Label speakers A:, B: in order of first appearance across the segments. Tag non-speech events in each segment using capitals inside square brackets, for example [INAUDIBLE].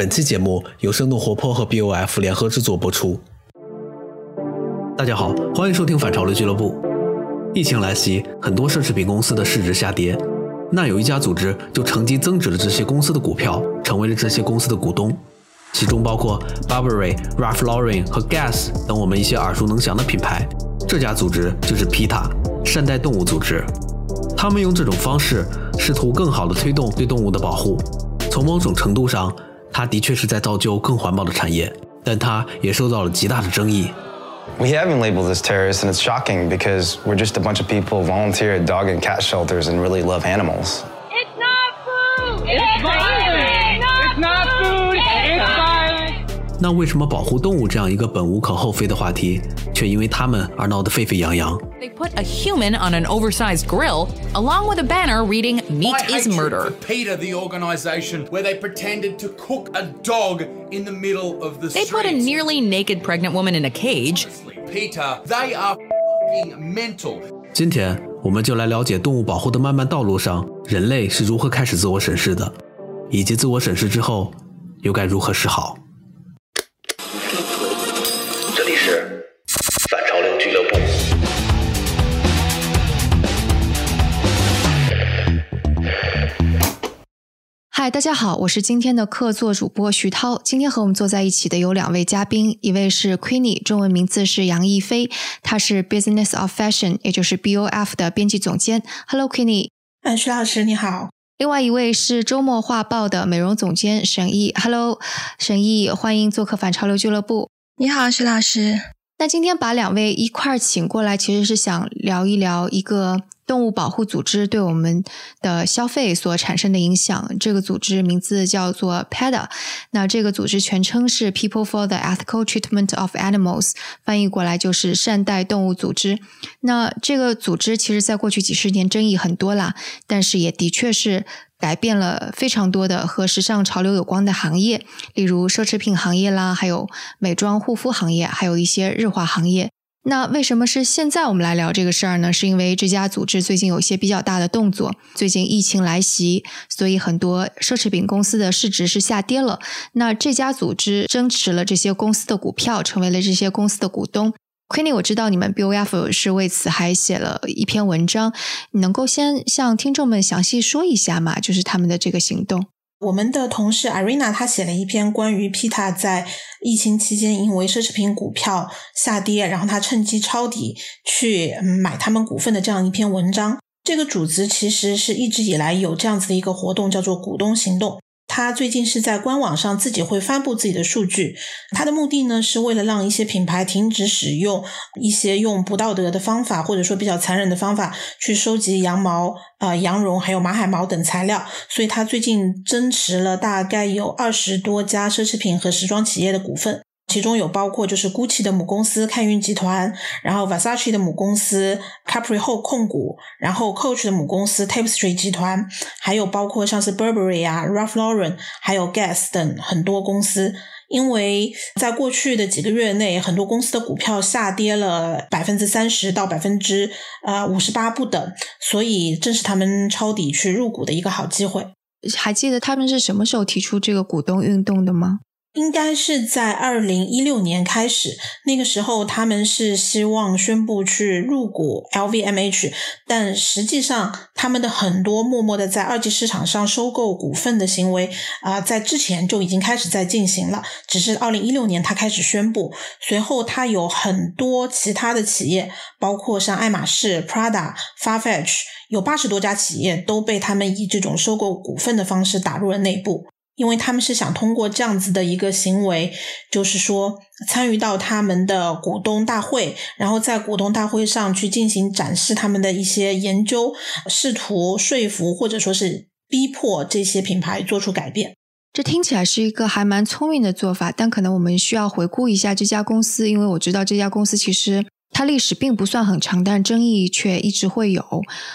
A: 本期节目由生动活泼和 BOF 联合制作播出。大家好，欢迎收听反潮流俱乐部。疫情来袭，很多奢侈品公司的市值下跌，那有一家组织就乘机增值了这些公司的股票，成为了这些公司的股东，其中包括 Burberry、Ralph Lauren 和 Guess 等我们一些耳熟能详的品牌。这家组织就是 PETA 善待动物组织，他们用这种方式试图更好地推动对动物的保护。从某种程度上，它的确是在造就更环保的产业，但它也受到了极大的争议。
B: We have been labeled as terrorists, and it's shocking because we're just a bunch of people who volunteer at dog and cat shelters and really love animals.
C: It's not food! It's
A: 那为什么保护动物这样一个本无可厚非的话题，却因为他们而闹得沸沸扬扬？
D: They put a human on an oversized grill, along with a banner reading "Meat
E: My
D: is
E: hatred
D: murder."
E: For PETA, the organisation where they pretended to cook a dog in the middle of the
D: They
E: street.
D: put a nearly naked pregnant woman in a cage.
E: PETA, they are fing mental.
A: 今天我们就来了解动物保护的漫漫道路上，人类是如何开始自我审视的，以及自我审视之后又该如何是好。
F: 嗨，大家好，我是今天的客座主播徐涛。今天和我们坐在一起的有两位嘉宾，一位是 Queenie，中文名字是杨逸飞，她是 Business of Fashion，也就是 BOF 的编辑总监。Hello，Queenie。
G: 哎，徐老师你好。
F: 另外一位是周末画报的美容总监沈毅。Hello，沈毅，欢迎做客反潮流俱乐部。
G: 你好，徐老师。
F: 那今天把两位一块儿请过来，其实是想聊一聊一个动物保护组织对我们的消费所产生的影响。这个组织名字叫做 PETA，那这个组织全称是 People for the Ethical Treatment of Animals，翻译过来就是善待动物组织。那这个组织其实在过去几十年争议很多啦，但是也的确是。改变了非常多的和时尚潮流有关的行业，例如奢侈品行业啦，还有美妆护肤行业，还有一些日化行业。那为什么是现在我们来聊这个事儿呢？是因为这家组织最近有一些比较大的动作。最近疫情来袭，所以很多奢侈品公司的市值是下跌了。那这家组织增持了这些公司的股票，成为了这些公司的股东。Queenie，我知道你们 BOF 是为此还写了一篇文章，你能够先向听众们详细说一下吗？就是他们的这个行动。
G: 我们的同事 Irina 她写了一篇关于 PETA 在疫情期间因为奢侈品股票下跌，然后他趁机抄底去买他们股份的这样一篇文章。这个组织其实是一直以来有这样子的一个活动，叫做股东行动。他最近是在官网上自己会发布自己的数据，他的目的呢是为了让一些品牌停止使用一些用不道德的方法或者说比较残忍的方法去收集羊毛、呃羊绒还有马海毛等材料，所以他最近增持了大概有二十多家奢侈品和时装企业的股份。其中有包括就是 GUCCI 的母公司看运集团，然后 Versace 的母公司 Capriho 控股，然后 Coach 的母公司 Tapestry 集团，还有包括像是 Burberry 啊、Ralph Lauren，还有 Guess 等很多公司。因为在过去的几个月内，很多公司的股票下跌了百分之三十到百分之呃五十八不等，所以正是他们抄底去入股的一个好机会。
F: 还记得他们是什么时候提出这个股东运动的吗？
G: 应该是在二零一六年开始，那个时候他们是希望宣布去入股 LVMH，但实际上他们的很多默默的在二级市场上收购股份的行为啊、在之前就已经开始在进行了，只是二零一六年他开始宣布，随后他有很多其他的企业，包括像爱马仕、Prada、Farfetch，有八十多家企业都被他们以这种收购股份的方式打入了内部。因为他们是想通过这样子的一个行为，就是说参与到他们的股东大会，然后在股东大会上去进行展示他们的一些研究，试图说服或者说是逼迫这些品牌做出改变。
F: 这听起来是一个还蛮聪明的做法，但可能我们需要回顾一下这家公司，因为我知道这家公司其实它历史并不算很长，但争议却一直会有。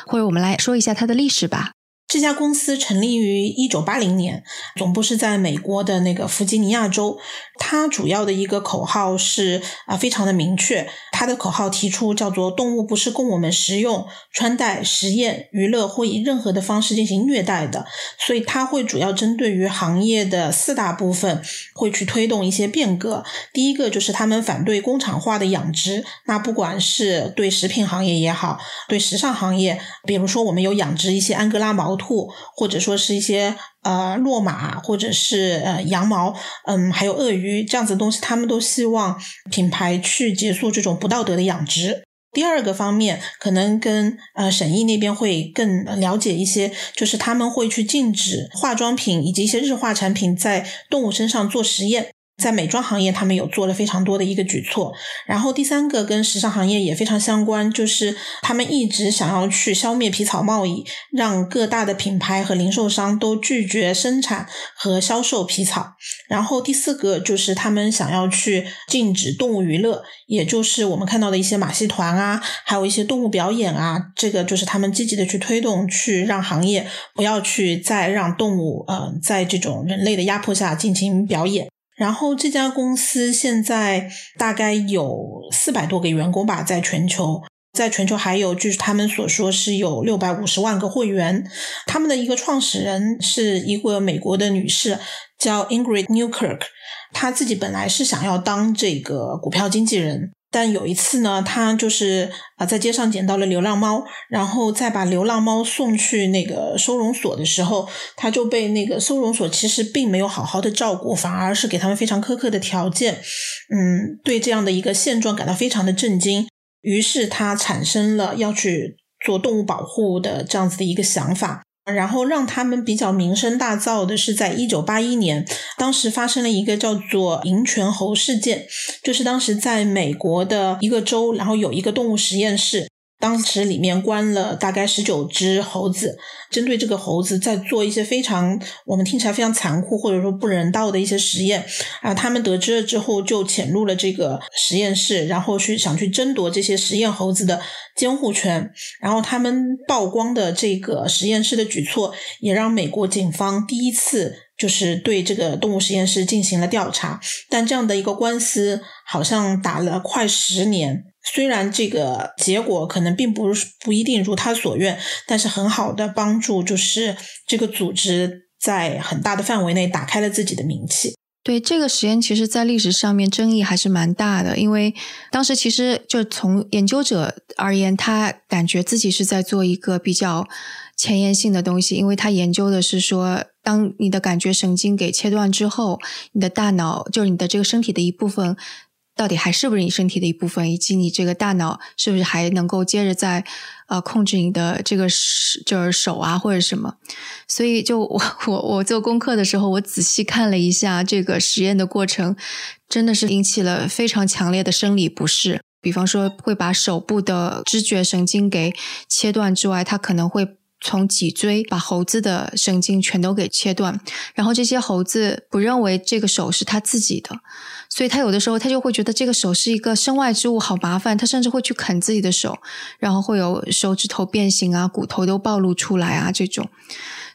F: 或者我们来说一下它的历史吧。
G: 这家公司成立于一九八零年，总部是在美国的那个弗吉尼亚州。它主要的一个口号是啊，非常的明确。它的口号提出叫做“动物不是供我们食用、穿戴、实验、娱乐或以任何的方式进行虐待的”。所以它会主要针对于行业的四大部分，会去推动一些变革。第一个就是他们反对工厂化的养殖，那不管是对食品行业也好，对时尚行业，比如说我们有养殖一些安哥拉毛兔，或者说是一些。呃，骆马或者是呃羊毛，嗯，还有鳄鱼这样子的东西，他们都希望品牌去结束这种不道德的养殖。第二个方面，可能跟呃审议那边会更了解一些，就是他们会去禁止化妆品以及一些日化产品在动物身上做实验。在美妆行业，他们有做了非常多的一个举措。然后第三个跟时尚行业也非常相关，就是他们一直想要去消灭皮草贸易，让各大的品牌和零售商都拒绝生产和销售皮草。然后第四个就是他们想要去禁止动物娱乐，也就是我们看到的一些马戏团啊，还有一些动物表演啊，这个就是他们积极的去推动，去让行业不要去再让动物呃在这种人类的压迫下进行表演。然后这家公司现在大概有四百多个员工吧，在全球，在全球还有据他们所说是有六百五十万个会员。他们的一个创始人是一个美国的女士，叫 Ingrid Newkirk，她自己本来是想要当这个股票经纪人。但有一次呢，他就是啊，在街上捡到了流浪猫，然后再把流浪猫送去那个收容所的时候，他就被那个收容所其实并没有好好的照顾，反而是给他们非常苛刻的条件。嗯，对这样的一个现状感到非常的震惊，于是他产生了要去做动物保护的这样子的一个想法。然后让他们比较名声大噪的是，在一九八一年，当时发生了一个叫做“银泉猴事件”，就是当时在美国的一个州，然后有一个动物实验室。当时里面关了大概十九只猴子，针对这个猴子在做一些非常我们听起来非常残酷或者说不人道的一些实验啊。他们得知了之后就潜入了这个实验室，然后去想去争夺这些实验猴子的监护权。然后他们曝光的这个实验室的举措，也让美国警方第一次就是对这个动物实验室进行了调查。但这样的一个官司好像打了快十年。虽然这个结果可能并不不一定如他所愿，但是很好的帮助就是这个组织在很大的范围内打开了自己的名气。
F: 对这个实验，其实在历史上面争议还是蛮大的，因为当时其实就从研究者而言，他感觉自己是在做一个比较前沿性的东西，因为他研究的是说，当你的感觉神经给切断之后，你的大脑就是你的这个身体的一部分。到底还是不是你身体的一部分，以及你这个大脑是不是还能够接着在呃控制你的这个就是手啊或者什么？所以就我我我做功课的时候，我仔细看了一下这个实验的过程，真的是引起了非常强烈的生理不适。比方说会把手部的知觉神经给切断之外，它可能会。从脊椎把猴子的神经全都给切断，然后这些猴子不认为这个手是他自己的，所以他有的时候他就会觉得这个手是一个身外之物，好麻烦，他甚至会去啃自己的手，然后会有手指头变形啊，骨头都暴露出来啊这种，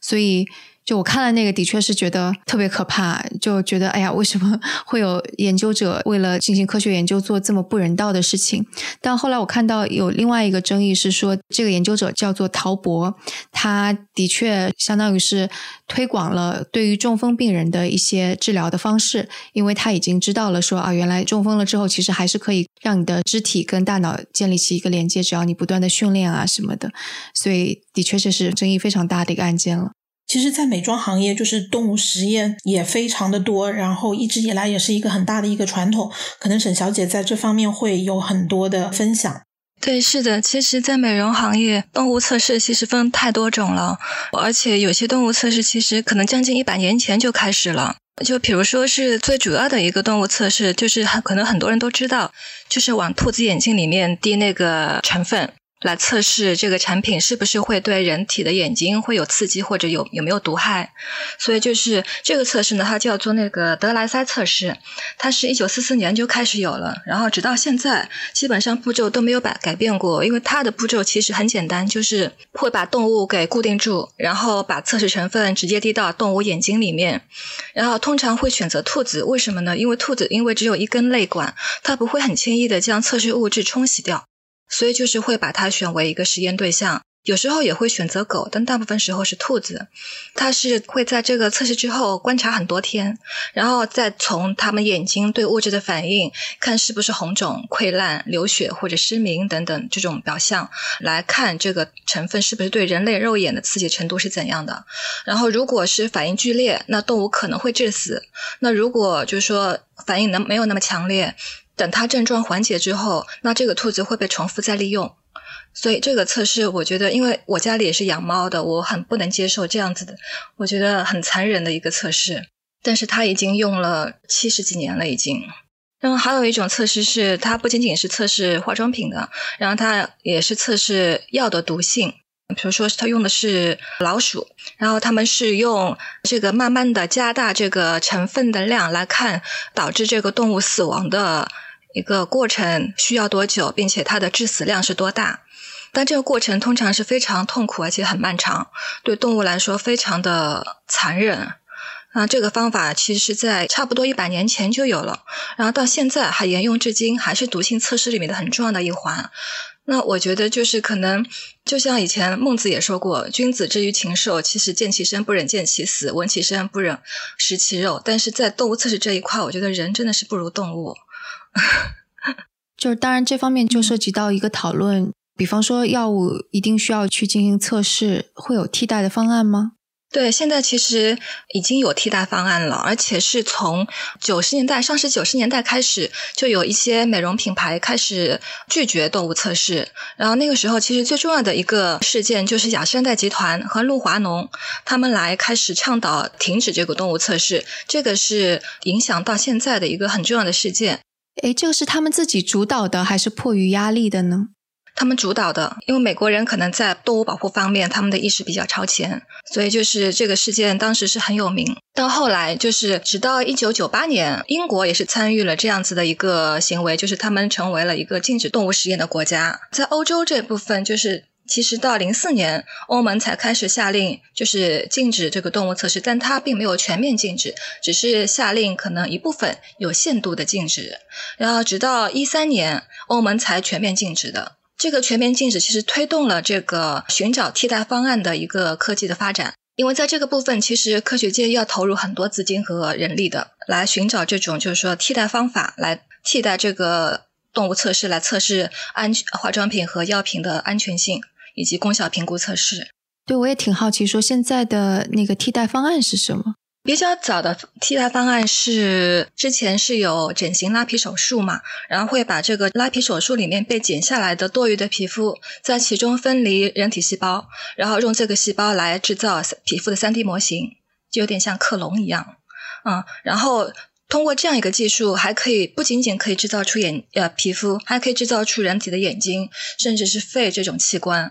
F: 所以。就我看了那个，的确是觉得特别可怕，就觉得哎呀，为什么 [LAUGHS] 会有研究者为了进行科学研究做这么不人道的事情？但后来我看到有另外一个争议是说，这个研究者叫做陶博，他的确相当于是推广了对于中风病人的一些治疗的方式，因为他已经知道了说啊，原来中风了之后，其实还是可以让你的肢体跟大脑建立起一个连接，只要你不断的训练啊什么的，所以的确这是争议非常大的一个案件了。
G: 其实，在美妆行业，就是动物实验也非常的多，然后一直以来也是一个很大的一个传统。可能沈小姐在这方面会有很多的分享。
H: 对，是的，其实，在美容行业，动物测试其实分太多种了，而且有些动物测试其实可能将近一百年前就开始了。就比如说是最主要的一个动物测试，就是很可能很多人都知道，就是往兔子眼睛里面滴那个成分。来测试这个产品是不是会对人体的眼睛会有刺激，或者有有没有毒害。所以就是这个测试呢，它叫做那个德莱塞测试，它是一九四四年就开始有了，然后直到现在，基本上步骤都没有改改变过。因为它的步骤其实很简单，就是会把动物给固定住，然后把测试成分直接滴到动物眼睛里面，然后通常会选择兔子，为什么呢？因为兔子因为只有一根泪管，它不会很轻易的将测试物质冲洗掉。所以就是会把它选为一个实验对象，有时候也会选择狗，但大部分时候是兔子。它是会在这个测试之后观察很多天，然后再从它们眼睛对物质的反应，看是不是红肿、溃烂、流血或者失明等等这种表象，来看这个成分是不是对人类肉眼的刺激程度是怎样的。然后如果是反应剧烈，那动物可能会致死；那如果就是说反应能没有那么强烈。等它症状缓解之后，那这个兔子会被重复再利用。所以这个测试，我觉得，因为我家里也是养猫的，我很不能接受这样子的，我觉得很残忍的一个测试。但是它已经用了七十几年了，已经。然后还有一种测试是，它不仅仅是测试化妆品的，然后它也是测试药的毒性。比如说，它用的是老鼠，然后他们是用这个慢慢的加大这个成分的量来看，导致这个动物死亡的。一个过程需要多久，并且它的致死量是多大？但这个过程通常是非常痛苦，而且很漫长，对动物来说非常的残忍。那这个方法其实是在差不多一百年前就有了，然后到现在还沿用至今，还是毒性测试里面的很重要的一环。那我觉得就是可能，就像以前孟子也说过：“君子之于禽兽，其实见其生不忍见其死，闻其声不忍食其肉。”但是在动物测试这一块，我觉得人真的是不如动物。[LAUGHS]
F: 就是，当然，这方面就涉及到一个讨论，比方说，药物一定需要去进行测试，会有替代的方案吗？
H: 对，现在其实已经有替代方案了，而且是从九十年代，上世九十年代开始，就有一些美容品牌开始拒绝动物测试。然后那个时候，其实最重要的一个事件就是雅诗兰黛集团和露华浓他们来开始倡导停止这个动物测试，这个是影响到现在的一个很重要的事件。
F: 诶，这个是他们自己主导的，还是迫于压力的呢？
H: 他们主导的，因为美国人可能在动物保护方面，他们的意识比较超前，所以就是这个事件当时是很有名。到后来，就是直到一九九八年，英国也是参与了这样子的一个行为，就是他们成为了一个禁止动物实验的国家。在欧洲这部分，就是。其实到零四年，欧盟才开始下令，就是禁止这个动物测试，但它并没有全面禁止，只是下令可能一部分有限度的禁止。然后直到一三年，欧盟才全面禁止的。这个全面禁止其实推动了这个寻找替代方案的一个科技的发展，因为在这个部分，其实科学界要投入很多资金和人力的，来寻找这种就是说替代方法，来替代这个动物测试，来测试安全化妆品和药品的安全性。以及功效评估测试，
F: 对我也挺好奇，说现在的那个替代方案是什么？
H: 比较早的替代方案是之前是有整形拉皮手术嘛，然后会把这个拉皮手术里面被剪下来的多余的皮肤，在其中分离人体细胞，然后用这个细胞来制造皮肤的 3D 模型，就有点像克隆一样，嗯，然后通过这样一个技术，还可以不仅仅可以制造出眼呃皮肤，还可以制造出人体的眼睛，甚至是肺这种器官。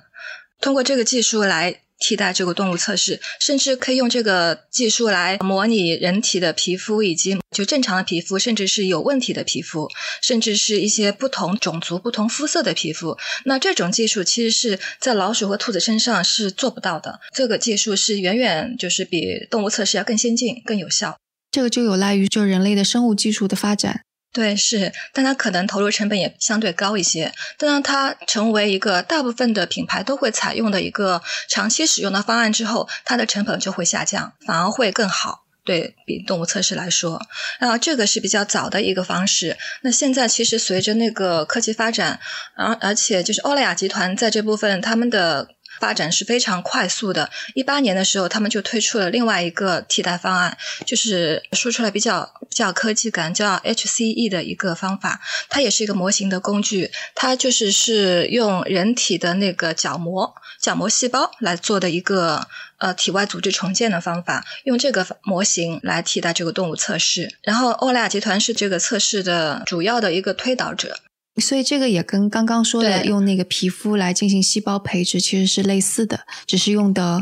H: 通过这个技术来替代这个动物测试，甚至可以用这个技术来模拟人体的皮肤，以及就正常的皮肤，甚至是有问题的皮肤，甚至是一些不同种族、不同肤色的皮肤。那这种技术其实是在老鼠和兔子身上是做不到的。这个技术是远远就是比动物测试要更先进、更有效。
F: 这个就有赖于就人类的生物技术的发展。
H: 对，是，但它可能投入成本也相对高一些。但当它成为一个大部分的品牌都会采用的一个长期使用的方案之后，它的成本就会下降，反而会更好。对比动物测试来说，然后这个是比较早的一个方式。那现在其实随着那个科技发展，而而且就是欧莱雅集团在这部分他们的。发展是非常快速的。一八年的时候，他们就推出了另外一个替代方案，就是说出来比较比较科技感，叫 HCE 的一个方法。它也是一个模型的工具，它就是是用人体的那个角膜、角膜细胞来做的一个呃体外组织重建的方法，用这个模型来替代这个动物测试。然后欧莱雅集团是这个测试的主要的一个推导者。
F: 所以这个也跟刚刚说的用那个皮肤来进行细胞培植其实是类似的，只是用的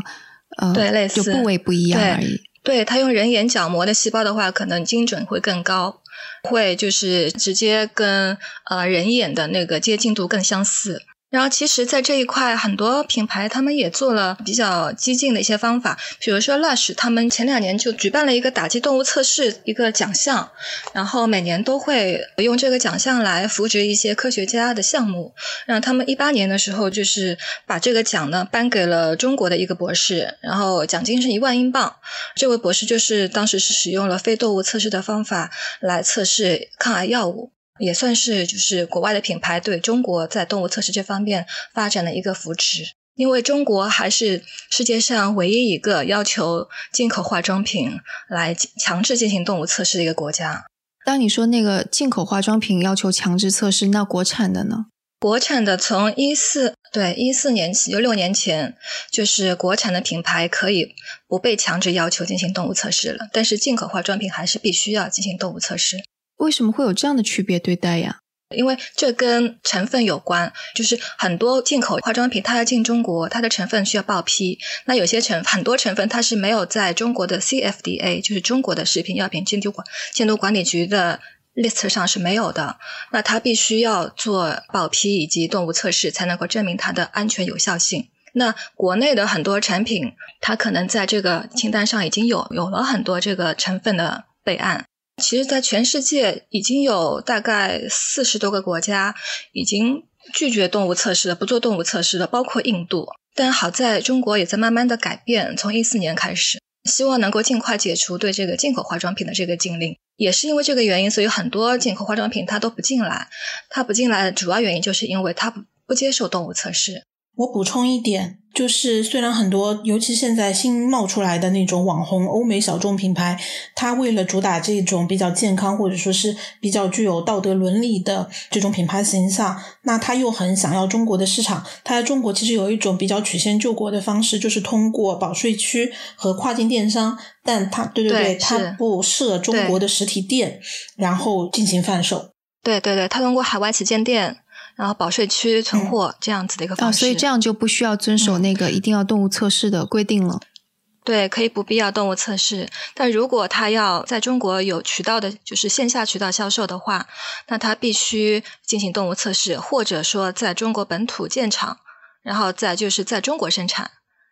F: 呃
H: 对类似
F: 就部位不一样而已。
H: 对他用人眼角膜的细胞的话，可能精准会更高，会就是直接跟呃人眼的那个接近度更相似。然后，其实，在这一块，很多品牌他们也做了比较激进的一些方法，比如说 Lush，他们前两年就举办了一个打击动物测试一个奖项，然后每年都会用这个奖项来扶植一些科学家的项目。然后他们一八年的时候，就是把这个奖呢颁给了中国的一个博士，然后奖金是一万英镑。这位博士就是当时是使用了非动物测试的方法来测试抗癌药物。也算是就是国外的品牌对中国在动物测试这方面发展的一个扶持，因为中国还是世界上唯一一个要求进口化妆品来强制进行动物测试的一个国家。
F: 当你说那个进口化妆品要求强制测试，那国产的呢？
H: 国产的从一四对一四年起，就六年前，就是国产的品牌可以不被强制要求进行动物测试了，但是进口化妆品还是必须要进行动物测试。
F: 为什么会有这样的区别对待呀？
H: 因为这跟成分有关，就是很多进口化妆品它要进中国，它的成分需要报批。那有些成很多成分它是没有在中国的 CFDA，就是中国的食品药品监督管监督管理局的 list 上是没有的。那它必须要做报批以及动物测试，才能够证明它的安全有效性。那国内的很多产品，它可能在这个清单上已经有有了很多这个成分的备案。其实，在全世界已经有大概四十多个国家已经拒绝动物测试了，不做动物测试了，包括印度。但好在中国也在慢慢的改变，从一四年开始，希望能够尽快解除对这个进口化妆品的这个禁令。也是因为这个原因，所以很多进口化妆品它都不进来。它不进来的主要原因就是因为它不不接受动物测试。
G: 我补充一点，就是虽然很多，尤其现在新冒出来的那种网红欧美小众品牌，它为了主打这种比较健康或者说是比较具有道德伦理的这种品牌形象，那它又很想要中国的市场。它在中国其实有一种比较曲线救国的方式，就是通过保税区和跨境电商，但它对对
H: 对
G: 它不设中国的实体店，然后进行贩售。
H: 对对对，它通过海外旗舰店。然后保税区存货这样子的一个方
F: 啊，
H: 式，
F: 所以这样就不需要遵守那个一定要动物测试的规定了。
H: 对，可以不必要动物测试，但如果他要在中国有渠道的，就是线下渠道销售的话，那他必须进行动物测试，或者说在中国本土建厂，然后再就是在中国生产，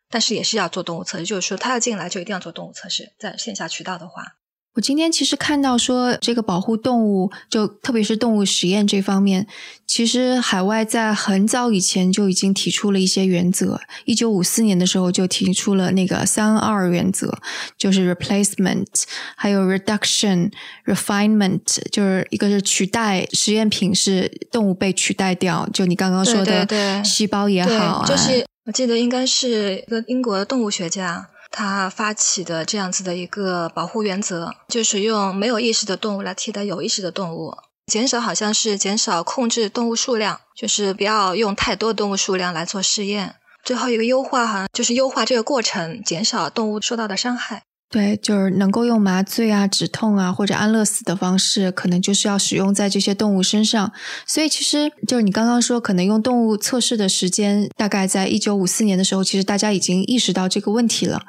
H: 但是也是要做动物测试，就是说他要进来就一定要做动物测试，在线下渠道的话。
F: 我今天其实看到说，这个保护动物，就特别是动物实验这方面，其实海外在很早以前就已经提出了一些原则。一九五四年的时候就提出了那个三二原则，就是 replacement，还有 reduction、refinement，就是一个是取代实验品是动物被取代掉，就你刚刚说的细胞也好啊，
H: 对，就是我记得应该是一个英国的动物学家。他发起的这样子的一个保护原则，就是用没有意识的动物来替代有意识的动物，减少好像是减少控制动物数量，就是不要用太多动物数量来做试验。最后一个优化哈，就是优化这个过程，减少动物受到的伤害。
F: 对，就是能够用麻醉啊、止痛啊或者安乐死的方式，可能就是要使用在这些动物身上。所以其实就是你刚刚说，可能用动物测试的时间，大概在一九五四年的时候，其实大家已经意识到这个问题了。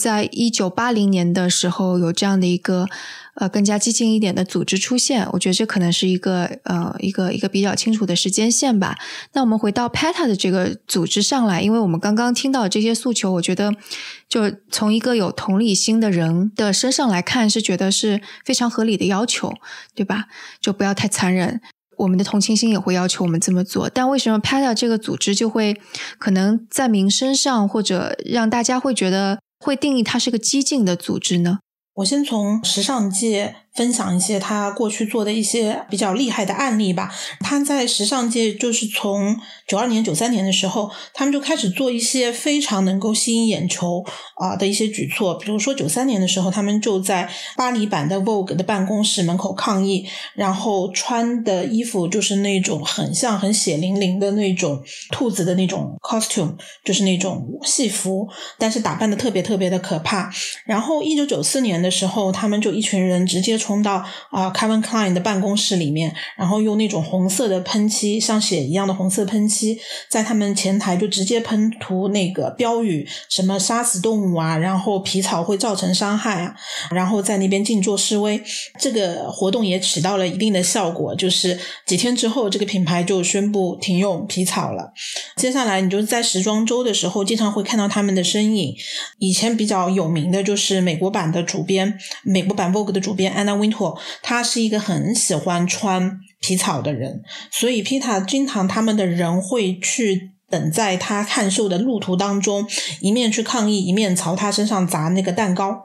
F: 在一九八零年的时候，有这样的一个呃更加激进一点的组织出现，我觉得这可能是一个呃一个一个比较清楚的时间线吧。那我们回到 PETA 的这个组织上来，因为我们刚刚听到这些诉求，我觉得就从一个有同理心的人的身上来看，是觉得是非常合理的要求，对吧？就不要太残忍。我们的同情心也会要求我们这么做，但为什么 PETA 这个组织就会可能在民生上或者让大家会觉得会定义它是个激进的组织呢？
G: 我先从时尚界分享一些他过去做的一些比较厉害的案例吧。他在时尚界就是从九二年、九三年的时候，他们就开始做一些非常能够吸引眼球啊的一些举措。比如说九三年的时候，他们就在巴黎版的 Vogue 的办公室门口抗议，然后穿的衣服就是那种很像很血淋淋的那种兔子的那种 costume，就是那种戏服，但是打扮的特别特别的可怕。然后一九九四年的时候，他们就一群人直接冲到啊、Kevin Klein 的办公室里面，然后用那种红色的喷漆，像血一样的红色喷漆，在他们前台就直接喷涂那个标语，什么杀死动物啊，然后皮草会造成伤害啊，然后在那边静坐示威。这个活动也起到了一定的效果，就是几天之后，这个品牌就宣布停用皮草了。接下来，你就是在时装周的时候，经常会看到他们的身影。以前比较有名的就是美国版的主编，美国版 Vogue 的主编安 Anna Wintour，他是一个很喜欢穿皮草的人，所以 Pita 经常他们的人会去等在他看秀的路途当中，一面去抗议，一面朝他身上砸那个蛋糕。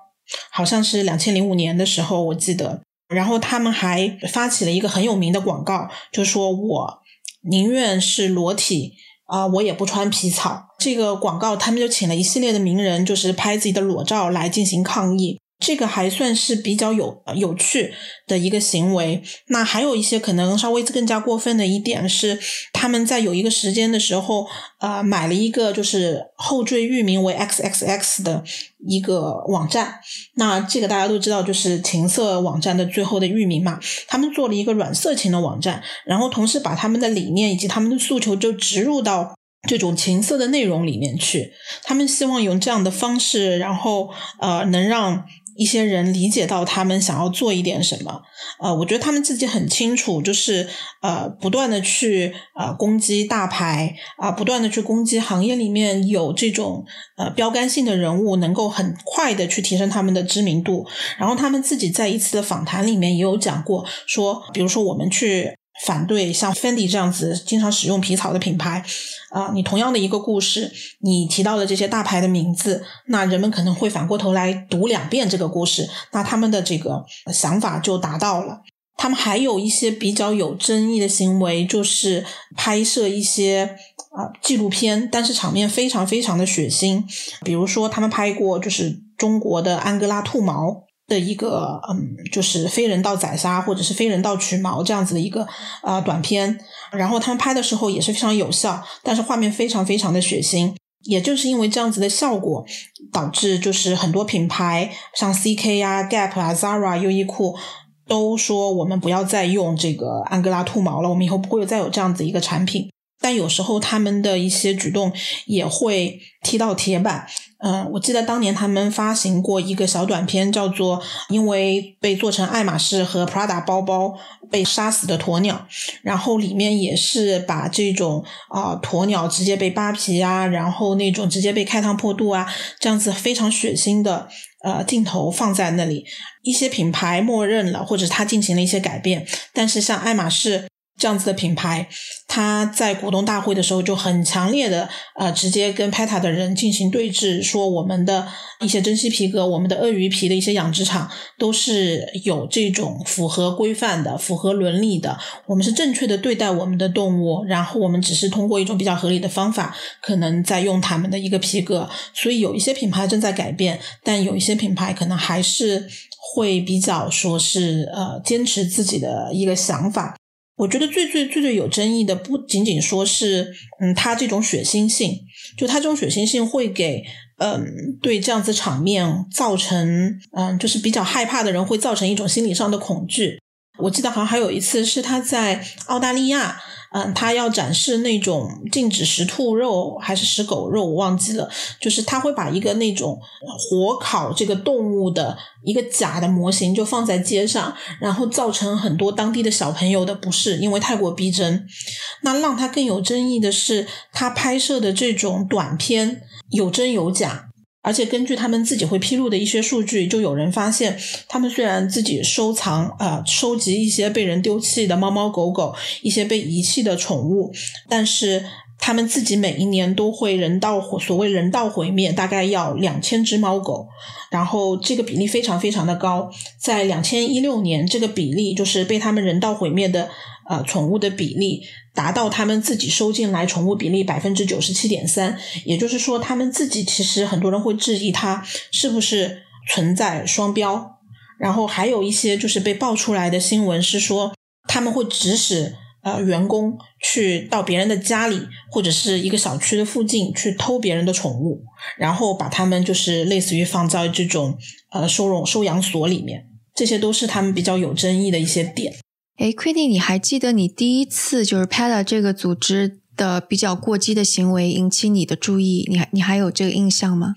G: 好像是两千零五年的时候，我记得。然后他们还发起了一个很有名的广告，就说我宁愿是裸体啊、我也不穿皮草。这个广告他们就请了一系列的名人，就是拍自己的裸照来进行抗议。这个还算是比较有有趣的一个行为。那还有一些可能稍微更加过分的一点是，他们在有一个时间的时候，呃，买了一个就是后缀域名为 XXX 的一个网站。那这个大家都知道，就是情色网站的最后的域名嘛。他们做了一个软色情的网站，然后同时把他们的理念以及他们的诉求就植入到。这种情色的内容里面去，他们希望用这样的方式，然后呃，能让一些人理解到他们想要做一点什么。呃，我觉得他们自己很清楚，就是呃，不断的去呃攻击大牌啊、不断的去攻击行业里面有这种呃标杆性的人物，能够很快的去提升他们的知名度。然后他们自己在一次的访谈里面也有讲过，说，比如说我们去。反对像 Fendi 这样子经常使用皮草的品牌，啊、你同样的一个故事，你提到了这些大牌的名字，那人们可能会反过头来读两遍这个故事，那他们的这个想法就达到了。他们还有一些比较有争议的行为，就是拍摄一些啊、纪录片，但是场面非常非常的血腥。比如说，他们拍过就是中国的安哥拉兔毛的一个嗯，就是非人道宰杀或者是非人道取毛这样子的一个呃短片。然后他们拍的时候也是非常有效，但是画面非常非常的血腥。也就是因为这样子的效果，导致就是很多品牌，像 CK 啊、Gap 啊、Zara、优衣库都说我们不要再用这个安哥拉兔毛了，我们以后不会再有这样子一个产品。但有时候他们的一些举动也会踢到铁板。嗯、我记得当年他们发行过一个小短片，叫做“因为被做成爱马仕和 Prada 包包被杀死的鸵鸟”，然后里面也是把这种啊、鸵鸟直接被扒皮啊，然后那种直接被开膛破肚啊，这样子非常血腥的呃镜头放在那里。一些品牌默认了，或者它进行了一些改变，但是像爱马仕。这样子的品牌，他在股东大会的时候就很强烈的呃，直接跟 PETA 的人进行对峙，说我们的一些珍稀皮革、我们的鳄鱼皮的一些养殖场都是有这种符合规范的、符合伦理的，我们是正确的对待我们的动物，然后我们只是通过一种比较合理的方法，可能在用他们的一个皮革，所以有一些品牌正在改变，但有一些品牌可能还是会比较说是呃坚持自己的一个想法。我觉得最最最最有争议的，不仅仅说是，嗯，他这种血腥性，就他这种血腥性会给，嗯，对这样子场面造成，嗯，就是比较害怕的人会造成一种心理上的恐惧。我记得好像还有一次是他在澳大利亚，嗯，他要展示那种禁止食兔肉还是食狗肉，我忘记了。就是他会把一个那种火烤这个动物的一个假的模型就放在街上，然后造成很多当地的小朋友的不适，因为太过逼真。那让他更有争议的是，他拍摄的这种短片有真有假。而且根据他们自己会披露的一些数据，就有人发现，他们虽然自己收藏呃收集一些被人丢弃的猫猫狗狗，一些被遗弃的宠物，但是他们自己每一年都会人道所谓人道毁灭，大概要两千只猫狗，然后这个比例非常非常的高，在两千一六年，这个比例就是被他们人道毁灭的呃宠物的比例。达到他们自己收进来宠物比例百分之九十七点三，也就是说，他们自己其实很多人会质疑他是不是存在双标。然后还有一些就是被爆出来的新闻是说，他们会指使呃员工去到别人的家里或者是一个小区的附近去偷别人的宠物，然后把他们就是类似于放在这种呃收容收养所里面。这些都是他们比较有争议的一些点。
F: 哎 q u i d y 你还记得你第一次就是 PETA 这个组织的比较过激的行为引起你的注意？你还你还有这个印象吗？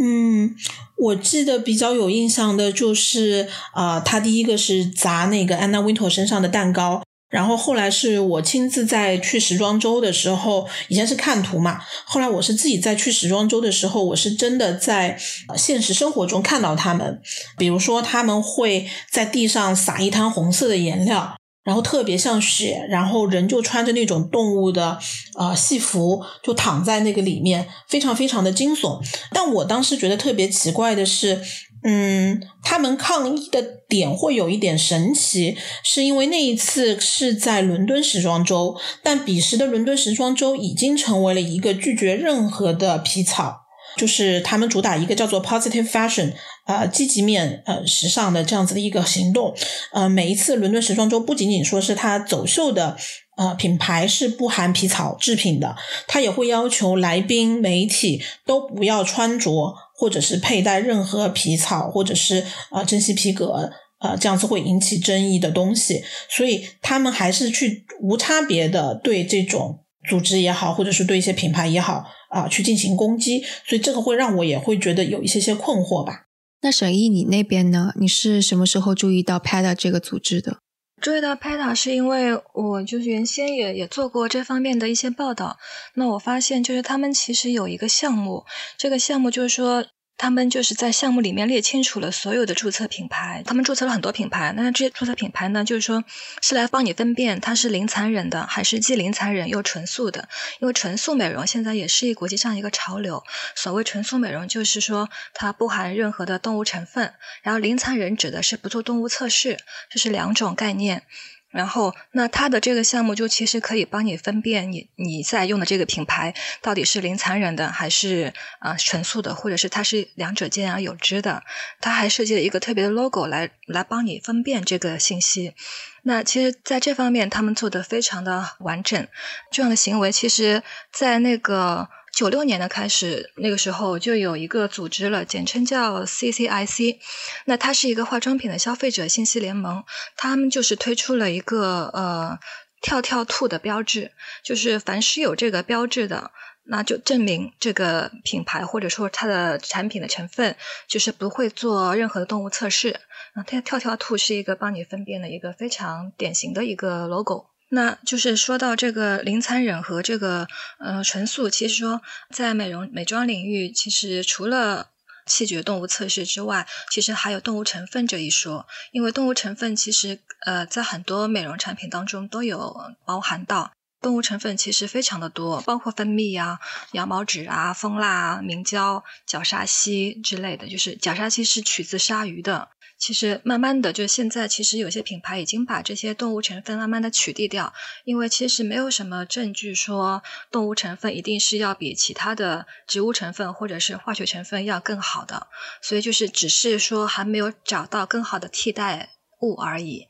G: 嗯，我记得比较有印象的就是，啊，他第一个是砸那个安娜温托身上的蛋糕。然后后来是我亲自在去时装周的时候，以前是看图嘛，后来我是自己在去时装周的时候，我是真的在现实生活中看到他们，比如说他们会在地上撒一滩红色的颜料，然后特别像血，然后人就穿着那种动物的呃戏服，就躺在那个里面，非常非常的惊悚。但我当时觉得特别奇怪的是。嗯，他们抗议的点会有一点神奇，是因为那一次是在伦敦时装周，但彼时的伦敦时装周已经成为了一个拒绝任何的皮草，就是他们主打一个叫做 positive fashion，呃，积极面呃时尚的这样子的一个行动。呃，每一次伦敦时装周不仅仅说是他走秀的呃品牌是不含皮草制品的，他也会要求来宾媒体都不要穿着。或者是佩戴任何皮草，或者是啊珍稀皮革，呃这样子会引起争议的东西，所以他们还是去无差别的对这种组织也好，或者是对一些品牌也好啊去进行攻击，所以这个会让我也会觉得有一些些困惑吧。
F: 那沈毅你那边呢？你是什么时候注意到 PETA 这个组织的？
H: 注意到拍塔是因为我就是原先也也做过这方面的一些报道，那我发现就是他们其实有一个项目，这个项目就是说。他们就是在项目里面列清楚了所有的注册品牌，他们注册了很多品牌。那这些注册品牌呢，就是说是来帮你分辨它是零残忍的，还是既零残忍又纯素的。因为纯素美容现在也是一国际上一个潮流。所谓纯素美容，就是说它不含任何的动物成分。然后零残忍指的是不做动物测试，这是两种概念。然后，那它的这个项目就其实可以帮你分辨你你在用的这个品牌到底是零残忍的还是啊纯素的，或者是它是两者兼而有之的。它还设计了一个特别的 logo 来来帮你分辨这个信息。那其实在这方面他们做的非常的完整。这样的行为其实，在那个。九六年的开始，那个时候就有一个组织了，简称叫 CCIC。那它是一个化妆品的消费者信息联盟，他们就是推出了一个呃跳跳兔的标志，就是凡是有这个标志的，那就证明这个品牌或者说它的产品的成分就是不会做任何的动物测试。那它跳跳兔是一个帮你分辨的一个非常典型的一个 logo。那就是说到这个零残忍和这个呃纯素，其实说在美容美妆领域，其实除了弃绝动物测试之外，其实还有动物成分这一说。因为动物成分其实呃在很多美容产品当中都有包含到，动物成分其实非常的多，包括分泌啊、羊毛脂啊、蜂蜡啊、明胶、角鲨烯之类的，就是角鲨烯是取自鲨鱼的。其实慢慢的，就现在，其实有些品牌已经把这些动物成分慢慢的取缔掉，因为其实没有什么证据说动物成分一定是要比其他的植物成分或者是化学成分要更好的，所以就是只是说还没有找到更好的替代物而已。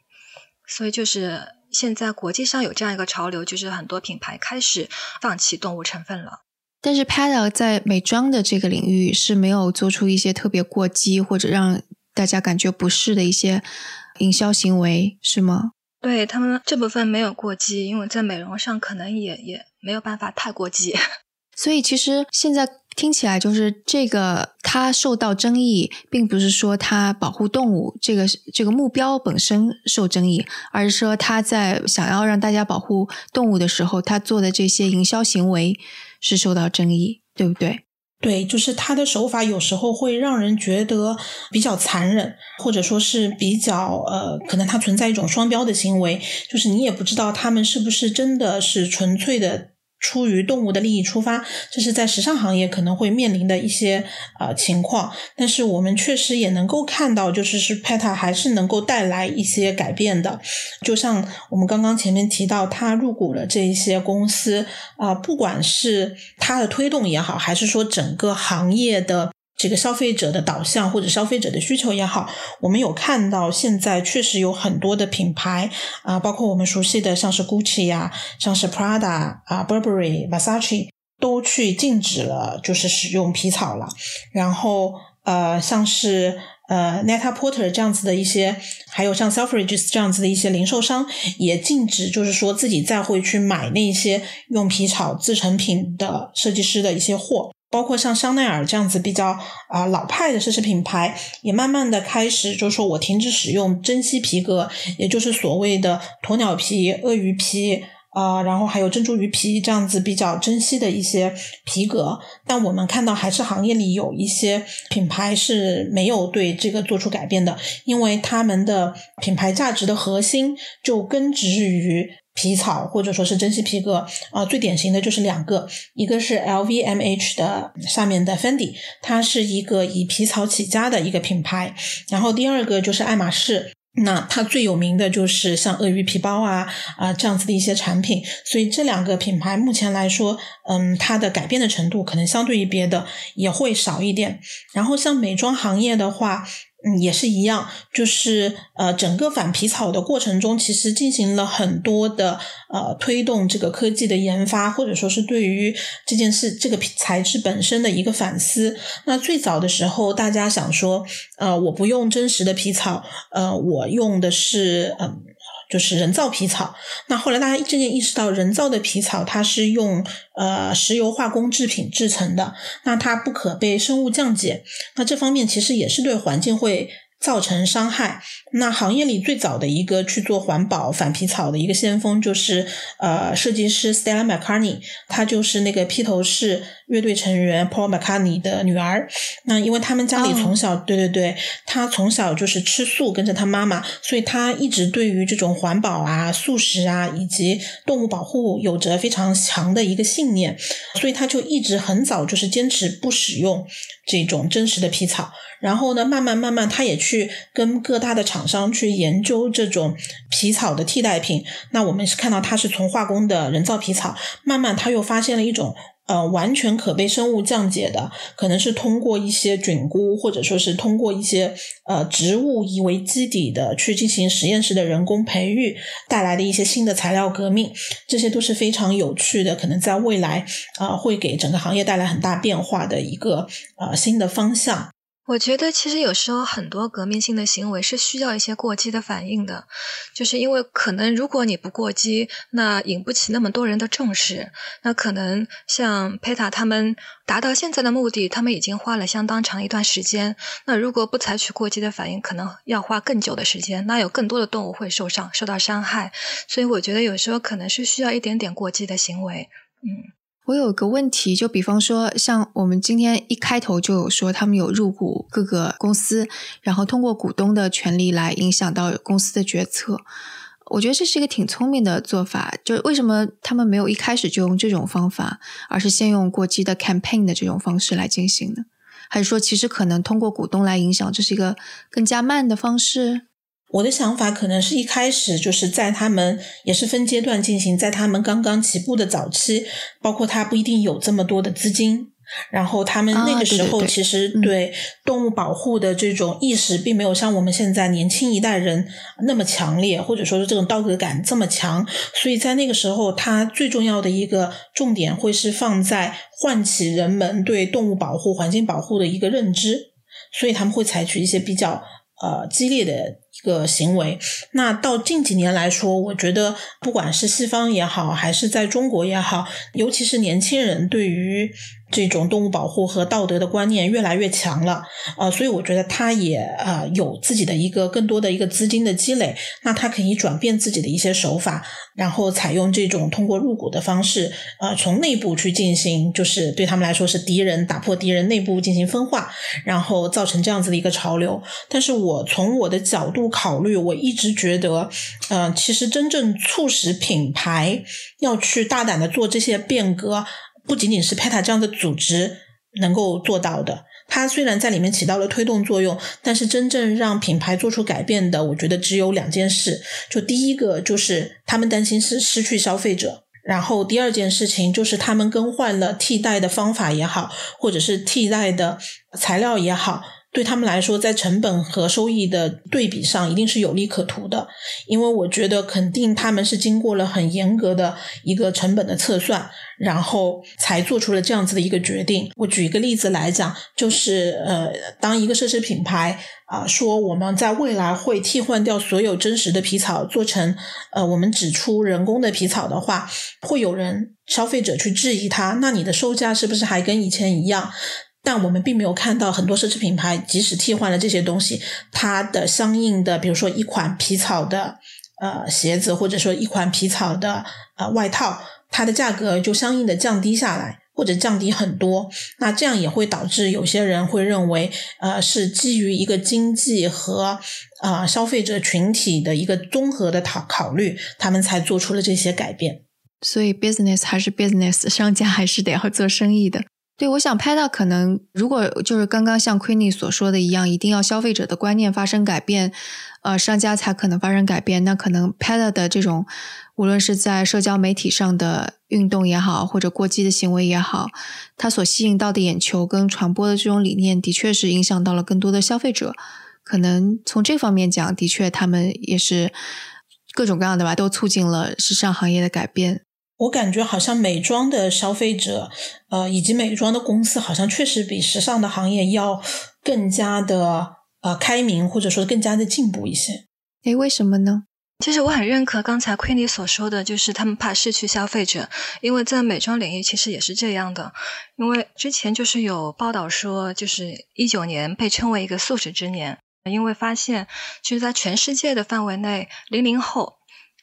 H: 所以就是现在国际上有这样一个潮流，就是很多品牌开始放弃动物成分了。
F: 但是 p a d a 在美妆的这个领域是没有做出一些特别过激或者让。大家感觉不适的一些营销行为是吗？
H: 对他们这部分没有过激，因为在美容上可能也也没有办法太过激。[LAUGHS]
F: 所以其实现在听起来就是这个它受到争议，并不是说它保护动物这个这个目标本身受争议，而是说它在想要让大家保护动物的时候，它做的这些营销行为是受到争议，对不对？
G: 对，就是他的手法有时候会让人觉得比较残忍，或者说是比较呃，可能他存在一种双标的行为，就是你也不知道他们是不是真的是纯粹的。出于动物的利益出发，这是在时尚行业可能会面临的一些啊情况。但是我们确实也能够看到，就是是 PETA 还是能够带来一些改变的。就像我们刚刚前面提到，他入股了这一些公司啊，不管是他的推动也好，还是说整个行业的。这个消费者的导向或者消费者的需求也好，我们有看到现在确实有很多的品牌啊，包括我们熟悉的像是 Gucci 呀，像是 Prada 啊，Burberry、Versace 都去禁止了，就是使用皮草了。然后呃，像是呃 Net-a-Porter 这样子的一些，还有像 Selfridges 这样子的一些零售商，也禁止就是说自己再会去买那些用皮草制成品的设计师的一些货。包括像香奈儿这样子比较啊老派的奢侈品牌，也慢慢的开始就是说我停止使用珍稀皮革，也就是所谓的鸵鸟皮、鳄鱼皮啊，然后还有珍珠鱼皮这样子比较珍稀的一些皮革。但我们看到还是行业里有一些品牌是没有对这个做出改变的，因为他们的品牌价值的核心就根植于。皮草或者说是珍稀皮革啊，最典型的就是两个，一个是 LVMH 的下面的 Fendi，它是一个以皮草起家的一个品牌，然后第二个就是爱马仕，那它最有名的就是像鳄鱼皮包啊啊这样子的一些产品，所以这两个品牌目前来说，嗯，它的改变的程度可能相对于别的也会少一点，然后像美妆行业的话。嗯，也是一样，就是呃，整个反皮草的过程中，其实进行了很多的呃推动这个科技的研发，或者说是对于这件事这个皮材质本身的一个反思。那最早的时候，大家想说，呃，我不用真实的皮草，呃，我用的是嗯。就是人造皮草，那后来大家渐渐意识到，人造的皮草它是用呃石油化工制品制成的，那它不可被生物降解，那这方面其实也是对环境会。造成伤害。那行业里最早的一个去做环保反皮草的一个先锋，就是呃设计师 Stella McCartney，她就是那个披头士乐队成员 Paul McCartney 的女儿。那因为他们家里从小，对对对，她从小就是吃素，跟着她妈妈，所以她一直对于这种环保啊、素食啊以及动物保护有着非常强的一个信念，所以她就一直很早就是坚持不使用这种真实的皮草。然后呢，慢慢慢慢，他也去跟各大的厂商去研究这种皮草的替代品。那我们是看到他是从化工的人造皮草，慢慢他又发现了一种呃完全可被生物降解的，可能是通过一些菌菇或者说是通过一些呃植物以为基底的去进行实验室的人工培育带来的一些新的材料革命，这些都是非常有趣的，可能在未来啊会给整个行业带来很大变化的一个呃新的方向。
H: 我觉得其实有时候很多革命性的行为是需要一些过激的反应的，就是因为可能如果你不过激，那引不起那么多人的重视。那可能像佩塔他们达到现在的目的，他们已经花了相当长一段时间。那如果不采取过激的反应，可能要花更久的时间，那有更多的动物会受伤、受到伤害。所以我觉得有时候可能是需要一点点过激的行为，嗯。
F: 我有个问题，就比方说，像我们今天一开头就有说，他们有入股各个公司，然后通过股东的权利来影响到公司的决策。我觉得这是一个挺聪明的做法。就为什么他们没有一开始就用这种方法，而是先用过激的 campaign 的这种方式来进行呢？还是说，其实可能通过股东来影响，这是一个更加慢的方式？
G: 我的想法可能是一开始就是在他们也是分阶段进行，在他们刚刚起步的早期，包括他不一定有这么多的资金，然后他们那个时候其实对动物保护的这种意识并没有像我们现在年轻一代人那么强烈，或者说是这种道德感这么强，所以在那个时候，他最重要的一个重点会是放在唤起人们对动物保护、环境保护的一个认知，所以他们会采取一些比较呃激烈的。个行为，那到近几年来说，我觉得不管是西方也好，还是在中国也好，尤其是年轻人对于这种动物保护和道德的观念越来越强了，呃，所以我觉得他也啊有自己的一个更多的一个资金的积累，那他可以转变自己的一些手法，然后采用这种通过入股的方式，呃，从内部去进行，就是对他们来说是敌人，打破敌人内部进行分化，然后造成这样子的一个潮流。但是我从我的角度。考虑，我一直觉得，嗯，其实真正促使品牌要去大胆的做这些变革，不仅仅是 PETA 这样的组织能够做到的。它虽然在里面起到了推动作用，但是真正让品牌做出改变的，我觉得只有两件事。就第一个，就是他们担心是失去消费者；然后第二件事情，就是他们更换了替代的方法也好，或者是替代的材料也好。对他们来说，在成本和收益的对比上，一定是有利可图的。因为我觉得，肯定他们是经过了很严格的一个成本的测算，然后才做出了这样子的一个决定。我举一个例子来讲，就是呃，当一个奢侈品牌啊说我们在未来会替换掉所有真实的皮草，做成呃我们只出人工的皮草的话，会有人消费者去质疑他，那你的售价是不是还跟以前一样？但我们并没有看到很多奢侈品牌，即使替换了这些东西，它的相应的，比如说一款皮草的呃鞋子，或者说一款皮草的呃外套，它的价格就相应的降低下来，或者降低很多。那这样也会导致有些人会认为，呃，是基于一个经济和啊消费者群体的一个综合的考考虑，他们才做出了这些改变。
F: 所以，business 还是 business，商家还是得要做生意的。对，我想 Peta 可能如果就是刚刚像 Queenie 所说的一样，一定要消费者的观念发生改变，呃，商家才可能发生改变。那可能 Peta 的这种，无论是在社交媒体上的运动也好，或者过激的行为也好，它所吸引到的眼球跟传播的这种理念，的确是影响到了更多的消费者。可能从这方面讲，的确他们也是各种各样的吧，都促进了时尚行业的改变。
G: 我感觉好像美妆的消费者，呃，以及美妆的公司，好像确实比时尚的行业要更加的呃开明，或者说更加的进步一些。
F: 诶，为什么呢？
H: 其实我很认可刚才 Queenie 所说的，就是他们怕失去消费者，因为在美妆领域其实也是这样的。因为之前就是有报道说，就是一九年被称为一个素食之年，因为发现就是在全世界的范围内，零零后。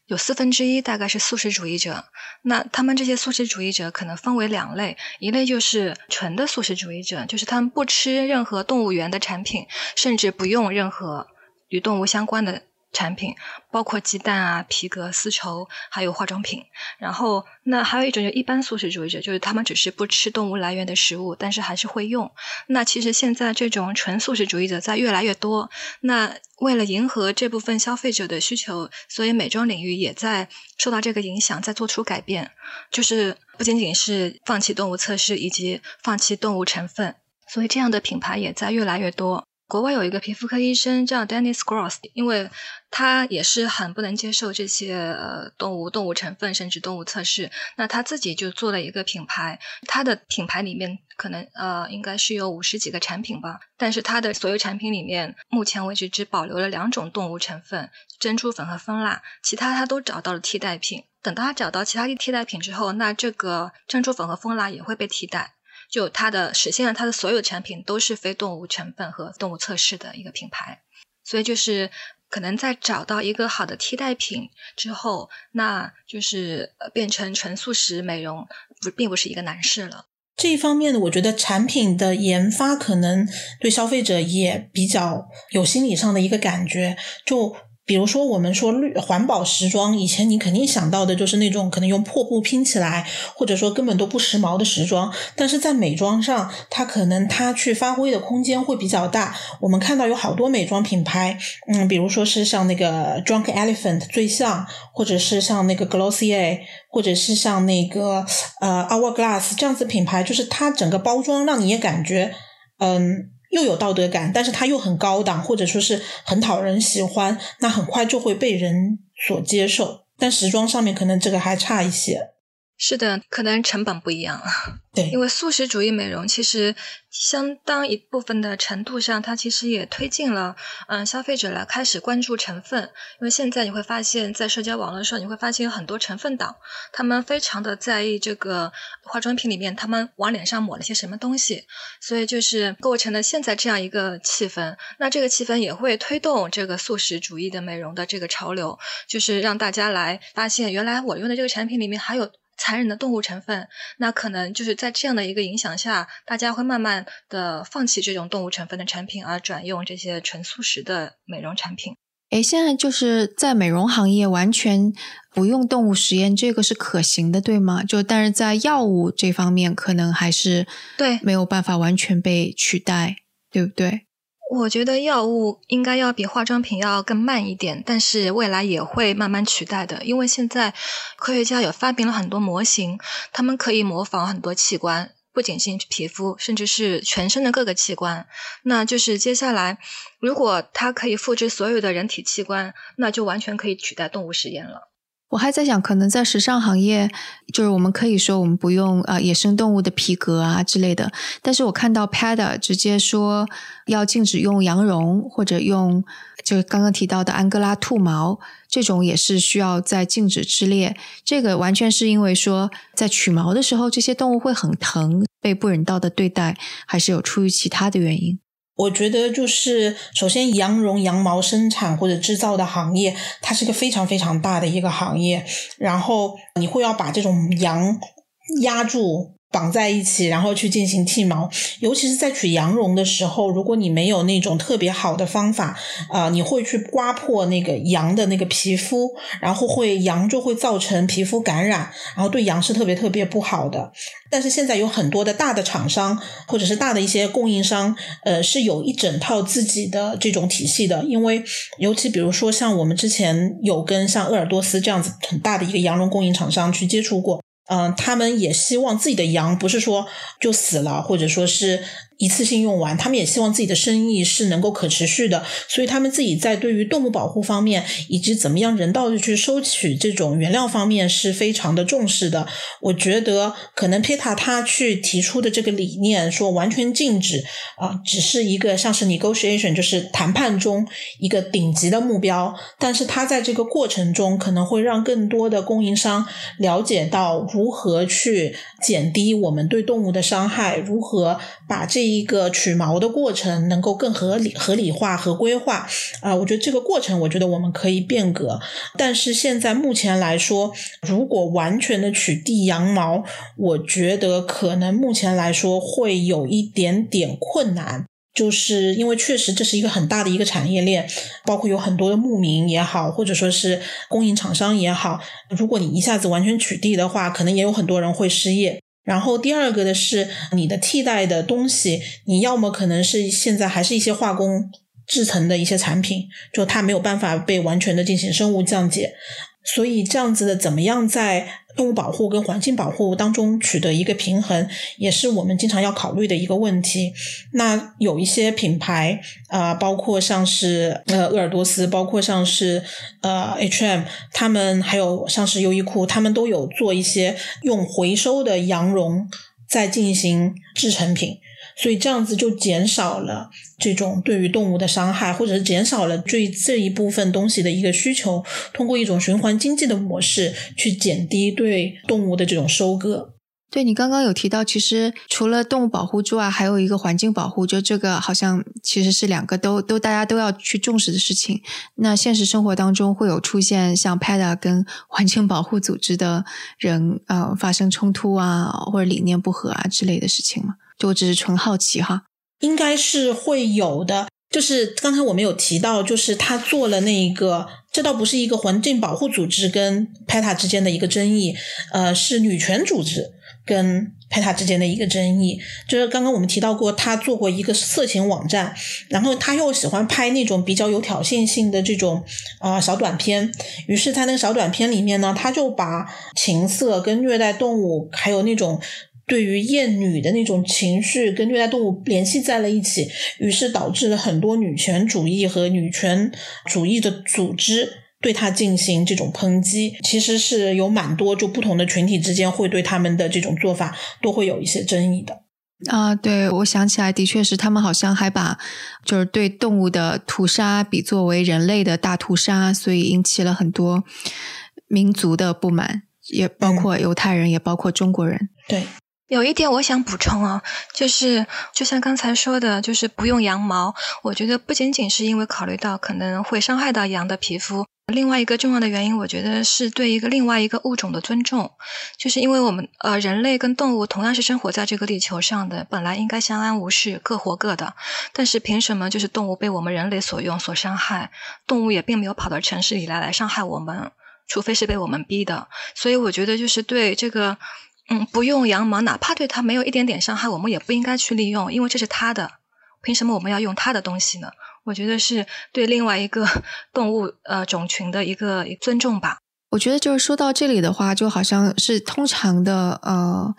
H: 有四分之一大概是素食主义者，那他们这些素食主义者可能分为两类，一类就是纯的素食主义者，就是他们不吃任何动物园的产品，甚至不用任何与动物相关的。产品包括鸡蛋啊、皮革、丝绸，还有化妆品。然后，那还有一种就一般素食主义者，就是他们只是不吃动物来源的食物，但是还是会用。那其实现在这种纯素食主义者在越来越多。那为了迎合这部分消费者的需求，所以美妆领域也在受到这个影响，在做出改变，就是不仅仅是放弃动物测试以及放弃动物成分，所以这样的品牌也在越来越多。国外有一个皮肤科医生叫 Dennis Gross，因为他也是很不能接受这些呃动物动物成分甚至动物测试，那他自己就做了一个品牌，他的品牌里面可能呃应该是有五十几个产品吧，但是他的所有产品里面目前为止只保留了两种动物成分，珍珠粉和蜂蜡，其他他都找到了替代品。等到他找到其他的替代品之后，那这个珍珠粉和蜂蜡也会被替代。就它的实现了它的所有产品都是非动物成分和动物测试的一个品牌，所以就是可能在找到一个好的替代品之后，那就是变成纯素食美容不并不是一个难事了。
G: 这一方面呢，我觉得产品的研发可能对消费者也比较有心理上的一个感觉，就。比如说，我们说绿环保时装，以前你肯定想到的就是那种可能用破布拼起来，或者说根本都不时髦的时装。但是在美妆上，它可能它去发挥的空间会比较大。我们看到有好多美妆品牌，嗯，比如说是像那个 Drunk Elephant 最像，或者是像那个 Glossier，或者是像那个呃 Hourglass 这样子品牌，就是它整个包装让你也感觉，嗯。又有道德感，但是它又很高档，或者说是很讨人喜欢，那很快就会被人所接受。但时装上面可能这个还差一些。
H: 是的，可能成本不一样。
G: 对，
H: 因为素食主义美容其实相当一部分的程度上，它其实也推进了嗯消费者来开始关注成分。因为现在你会发现在社交网络上，你会发现有很多成分党，他们非常的在意这个化妆品里面他们往脸上抹了些什么东西，所以就是构成了现在这样一个气氛。那这个气氛也会推动这个素食主义的美容的这个潮流，就是让大家来发现，原来我用的这个产品里面还有。残忍的动物成分，那可能就是在这样的一个影响下，大家会慢慢的放弃这种动物成分的产品，而转用这些纯素食的美容产品。
F: 诶，现在就是在美容行业完全不用动物实验，这个是可行的，对吗？就但是在药物这方面，可能还是
H: 对
F: 没有办法完全被取代，对不对？
H: 我觉得药物应该要比化妆品要更慢一点，但是未来也会慢慢取代的。因为现在科学家有发明了很多模型，他们可以模仿很多器官，不仅仅皮肤，甚至是全身的各个器官。那就是接下来，如果它可以复制所有的人体器官，那就完全可以取代动物实验了。
F: 我还在想，可能在时尚行业，就是我们可以说我们不用啊野生动物的皮革啊之类的，但是我看到 Pada 直接说要禁止用羊绒或者用就刚刚提到的安哥拉兔毛，这种也是需要在禁止之列。这个完全是因为说在取毛的时候，这些动物会很疼，被不人道的对待，还是有出于其他的原因？
G: 我觉得就是首先，羊绒、羊毛生产或者制造的行业，它是个非常非常大的一个行业。然后你会要把这种羊压住。绑在一起，然后去进行剃毛，尤其是在取羊绒的时候，如果你没有那种特别好的方法，啊，你会去刮破那个羊的那个皮肤，然后会羊就会造成皮肤感染，然后对羊是特别特别不好的。但是现在有很多的大的厂商或者是大的一些供应商，呃，是有一整套自己的这种体系的，因为尤其比如说像我们之前有跟像鄂尔多斯这样子很大的一个羊绒供应厂商去接触过。嗯，他们也希望自己的羊不是说就死了，或者说是。一次性用完，他们也希望自己的生意是能够可持续的，所以他们自己在对于动物保护方面，以及怎么样人道的去收取这种原料方面是非常的重视的。我觉得可能 Peta 他去提出的这个理念，说完全禁止啊，只是一个像是 negotiation，就是谈判中一个顶级的目标。但是他在这个过程中，可能会让更多的供应商了解到如何去减低我们对动物的伤害，如何把这一个取毛的过程能够更合理、合理化和规划啊，我觉得这个过程，我觉得我们可以变革。但是现在目前来说，如果完全的取缔羊毛，我觉得可能目前来说会有一点点困难，就是因为确实这是一个很大的一个产业链，包括有很多的牧民也好，或者说是供应厂商也好，如果你一下子完全取缔的话，可能也有很多人会失业。然后第二个的是你的替代的东西，你要么可能是现在还是一些化工制成的一些产品，就它没有办法被完全的进行生物降解。所以这样子的，怎么样在动物保护跟环境保护当中取得一个平衡，也是我们经常要考虑的一个问题。那有一些品牌啊，包括像是呃鄂尔多斯，包括像是呃 H&M，他们还有像是优衣库，他们都有做一些用回收的羊绒在进行制成品。所以这样子就减少了这种对于动物的伤害，或者是减少了对这一部分东西的一个需求。通过一种循环经济的模式去减低对动物的这种收割。
F: 对你刚刚有提到，其实除了动物保护之外，还有一个环境保护，就这个好像其实是两个都都大家都要去重视的事情。那现实生活当中会有出现像 PETA 跟环境保护组织的人呃发生冲突啊，或者理念不合啊之类的事情吗？就我只是纯好奇哈，
G: 应该是会有的。就是刚才我们有提到，就是他做了那一个，这倒不是一个环境保护组织跟 PETA 之间的一个争议，呃，是女权组织跟 PETA 之间的一个争议。就是刚刚我们提到过，他做过一个色情网站，然后他又喜欢拍那种比较有挑衅性的这种啊小短片，于是，在那个小短片里面呢，他就把情色跟虐待动物，还有那种。对于厌女的那种情绪跟虐待动物联系在了一起，于是导致了很多女权主义和女权主义的组织对他进行这种抨击。其实是有蛮多就不同的群体之间会对他们的这种做法都会有一些争议的。
F: 啊，对，我想起来，的确是他们好像还把就是对动物的屠杀比作为人类的大屠杀，所以引起了很多民族的不满，也包括犹太人，也包括中国人。
G: 对。
H: 有一点我想补充啊，就是就像刚才说的，就是不用羊毛。我觉得不仅仅是因为考虑到可能会伤害到羊的皮肤，另外一个重要的原因，我觉得是对一个另外一个物种的尊重。就是因为我们呃人类跟动物同样是生活在这个地球上的，本来应该相安无事，各活各的。但是凭什么就是动物被我们人类所用所伤害？动物也并没有跑到城市里来来伤害我们，除非是被我们逼的。所以我觉得就是对这个。嗯，不用羊毛，哪怕对它没有一点点伤害，我们也不应该去利用，因为这是它的，凭什么我们要用它的东西呢？我觉得是对另外一个 [LAUGHS] 动物呃种群的一个尊重吧。
F: 我觉得就是说到这里的话，就好像是通常的呃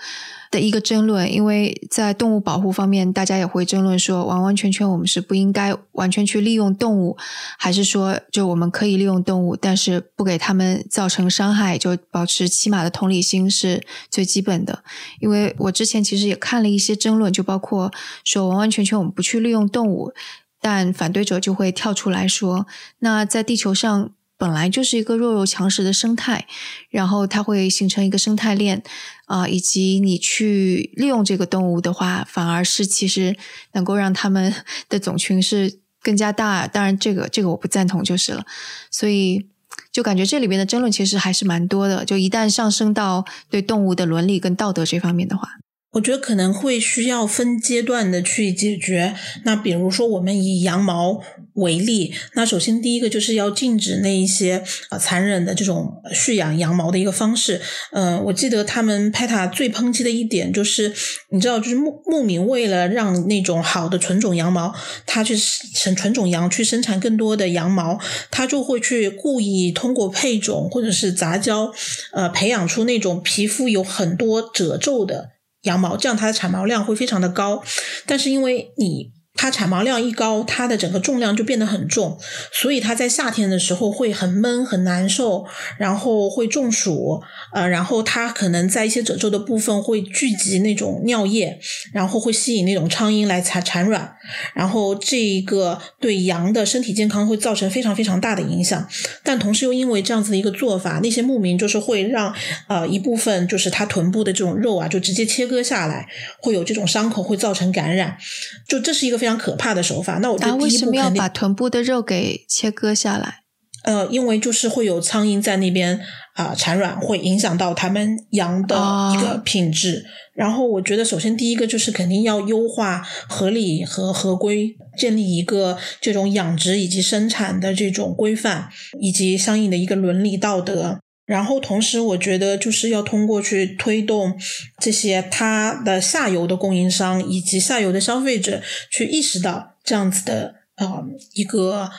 F: 的一个争论，因为在动物保护方面，大家也会争论说，完完全全我们是不应该完全去利用动物，还是说就我们可以利用动物，但是不给他们造成伤害，就保持起码的同理心是最基本的。因为我之前其实也看了一些争论，就包括说完完全全我们不去利用动物，但反对者就会跳出来说，那在地球上。本来就是一个弱肉强食的生态，然后它会形成一个生态链啊，以及你去利用这个动物的话，反而是其实能够让它们 [LAUGHS] 的种群是更加大。当然，这个这个我不赞同就是了。所以就感觉这里边的争论其实还是蛮多的。就一旦上升到对动物的伦理跟道德这方面的话。
G: 我觉得可能会需要分阶段的去解决。那比如说，我们以羊毛为例，那首先第一个就是要禁止那一些啊残忍的这种蓄养羊毛的一个方式。嗯，我记得他们 PETA 最抨击的一点就是，你知道，就是牧牧民为了让那种好的纯种羊毛，它去生纯种羊去生产更多的羊毛，他就会去故意通过配种或者是杂交，呃，培养出那种皮肤有很多褶皱的。羊毛，这样它的产毛量会非常的高，但是因为你。它产毛量一高，它的整个重量就变得很重，所以它在夏天的时候会很闷很难受，然后会中暑，呃，然后它可能在一些褶皱的部分会聚集那种尿液，然后会吸引那种苍蝇来产产卵，然后这一个对羊的身体健康会造成非常非常大的影响。但同时又因为这样子的一个做法，那些牧民就是会让呃一部分就是它臀部的这种肉啊，就直接切割下来，会有这种伤口会造成感染，就这是一个非。非常可怕的手法。那我觉得第一步
F: 肯定把臀部的肉给切割下来。
G: 呃，因为就是会有苍蝇在那边啊产卵，会影响到他们羊的一个品质。然后我觉得，首先第一个就是肯定要优化合理和合规，建立一个这种养殖以及生产的这种规范，以及相应的一个伦理道德。然后，同时，我觉得就是要通过去推动这些它的下游的供应商以及下游的消费者去意识到这样子的啊一个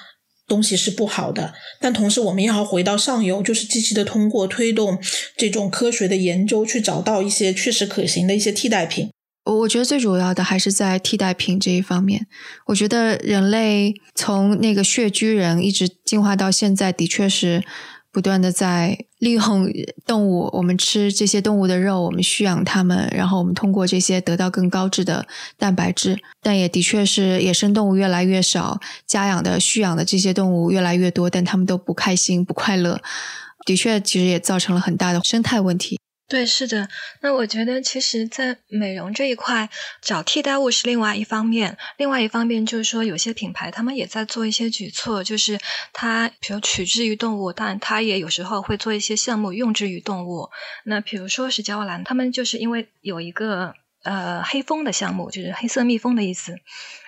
G: 东西是不好的。但同时，我们也要回到上游，就是积极的通过推动这种科学的研究，去找到一些确实可行的一些替代品。
F: 我觉得最主要的还是在替代品这一方面。我觉得人类从那个穴居人一直进化到现在，的确是。不断的在利用动物，我们吃这些动物的肉，我们驯养它们，然后我们通过这些得到更高质的蛋白质。但也的确是野生动物越来越少，家养的、蓄养的这些动物越来越多，但它们都不开心、不快乐。的确，其实也造成了很大的生态问题。
H: 对，是的。那我觉得，其实，在美容这一块，找替代物是另外一方面。另外一方面，就是说，有些品牌他们也在做一些举措，就是它，比如取之于动物，但它也有时候会做一些项目用之于动物。那比如说是娇兰，他们就是因为有一个。呃，黑蜂的项目就是黑色蜜蜂的意思。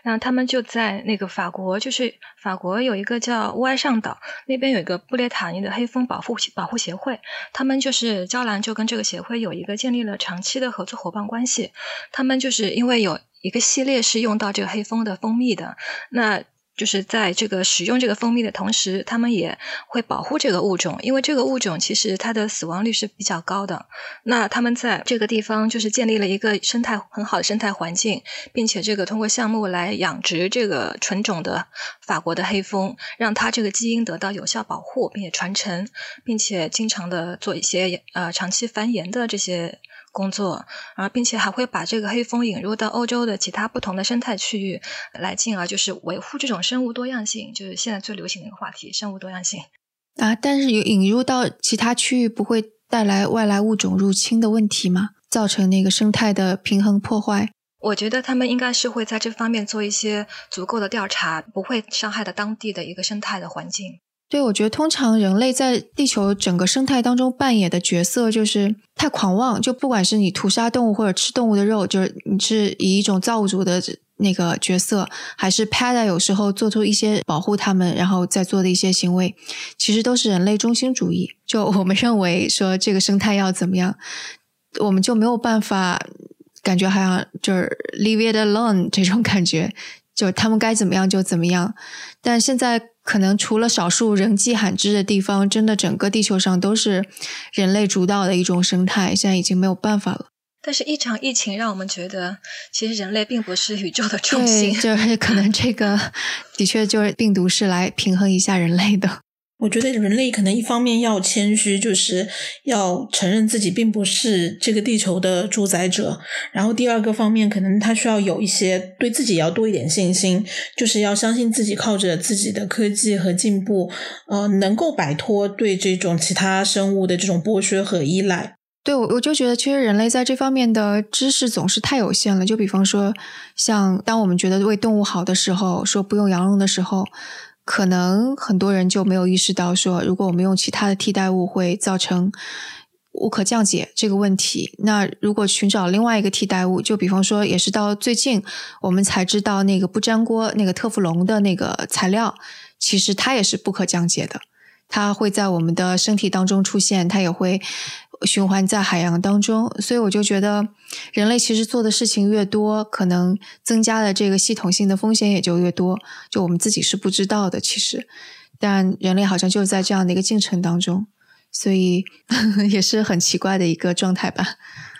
H: 然后他们就在那个法国，就是法国有一个叫乌埃上岛那边有一个布列塔尼的黑蜂保护保护协会，他们就是娇兰就跟这个协会有一个建立了长期的合作伙伴关系。他们就是因为有一个系列是用到这个黑蜂的蜂蜜的，那。就是在这个使用这个蜂蜜的同时，他们也会保护这个物种，因为这个物种其实它的死亡率是比较高的。那他们在这个地方就是建立了一个生态很好的生态环境，并且这个通过项目来养殖这个纯种的法国的黑蜂，让它这个基因得到有效保护，并且传承，并且经常的做一些呃长期繁衍的这些。工作，啊，并且还会把这个黑蜂引入到欧洲的其他不同的生态区域，来进而就是维护这种生物多样性，就是现在最流行的一个话题——生物多样性。
F: 啊，但是有引入到其他区域，不会带来外来物种入侵的问题吗？造成那个生态的平衡破坏？
H: 我觉得他们应该是会在这方面做一些足够的调查，不会伤害到当地的一个生态的环境。
F: 对，我觉得通常人类在地球整个生态当中扮演的角色就是太狂妄，就不管是你屠杀动物或者吃动物的肉，就是你是以一种造物主的那个角色，还是 Pada 有时候做出一些保护他们，然后再做的一些行为，其实都是人类中心主义。就我们认为说这个生态要怎么样，我们就没有办法感觉好像就是 leave it alone 这种感觉，就他们该怎么样就怎么样。但现在。可能除了少数人迹罕至的地方，真的整个地球上都是人类主导的一种生态，现在已经没有办法了。
H: 但是，一场疫情让我们觉得，其实人类并不是宇宙的 [LAUGHS] 中心。
F: 对，就是可能这个的确就是病毒是来平衡一下人类的。
G: 我觉得人类可能一方面要谦虚，就是要承认自己并不是这个地球的主宰者；然后第二个方面，可能他需要有一些对自己要多一点信心，就是要相信自己靠着自己的科技和进步，呃，能够摆脱对这种其他生物的这种剥削和依赖。
F: 对，我我就觉得，其实人类在这方面的知识总是太有限了。就比方说，像当我们觉得为动物好的时候，说不用羊绒的时候。可能很多人就没有意识到，说如果我们用其他的替代物会造成无可降解这个问题。那如果寻找另外一个替代物，就比方说，也是到最近我们才知道，那个不粘锅那个特氟龙的那个材料，其实它也是不可降解的，它会在我们的身体当中出现，它也会。循环在海洋当中，所以我就觉得，人类其实做的事情越多，可能增加的这个系统性的风险也就越多。就我们自己是不知道的，其实，但人类好像就在这样的一个进程当中，所以 [LAUGHS] 也是很奇怪的一个状态吧。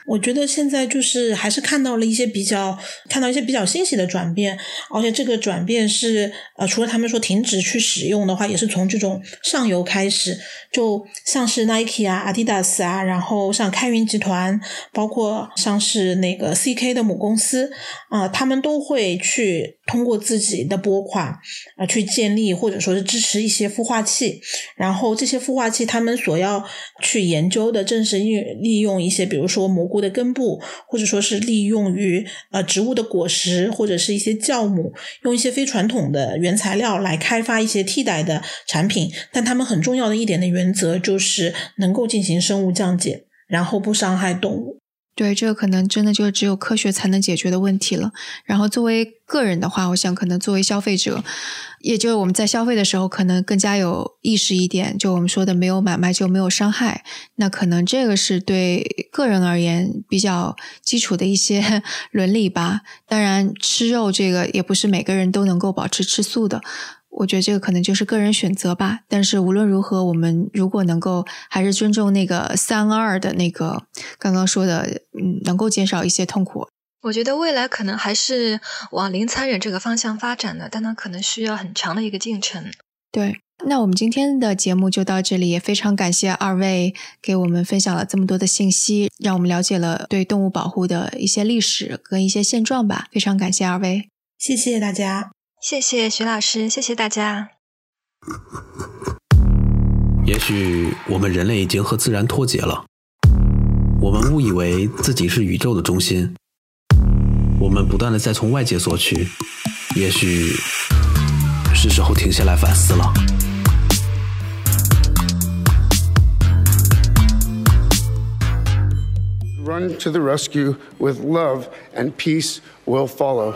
G: 我觉得现在就是还是看到了一些比较看到一些比较欣喜的转变，而且这个转变是呃，除了他们说停止去使用的话，也是从这种上游开始，就像是 Nike 啊、Adidas 啊，然后像开云集团，包括像是那个 CK 的母公司啊，他们都会去通过自己的拨款啊去建立或者说是支持一些孵化器，然后这些孵化器他们所要去研究的正是利利用一些比如说蘑菇。的根部，或者说是利用于呃植物的果实，或者是一些酵母，用一些非传统的原材料来开发一些替代的产品。但他们很重要的一点的原则就是能够进行生物降解，然后不伤害动物。
F: 对，这个可能真的就只有科学才能解决的问题了。然后作为个人的话，我想可能作为消费者，也就是我们在消费的时候，可能更加有意识一点。就我们说的，没有买卖就没有伤害。那可能这个是对个人而言比较基础的一些 [LAUGHS] 伦理吧。当然，吃肉这个也不是每个人都能够保持吃素的。我觉得这个可能就是个人选择吧，但是无论如何，我们如果能够还是尊重那个三二的那个刚刚说的，嗯，能够减少一些痛苦。
H: 我觉得未来可能还是往零残忍这个方向发展的，但它可能需要很长的一个进程。
F: 对，那我们今天的节目就到这里，也非常感谢二位给我们分享了这么多的信息，让我们了解了对动物保护的一些历史跟一些现状吧。非常感谢二位，
G: 谢谢大家。
H: 谢谢徐老师，谢谢大家。
A: 也许我们人类已经和自然脱节了，我们误以为自己是宇宙的中心，我们不断的在从外界索取，也许是时候停下来反思了。
I: Run to the rescue with love and peace will follow.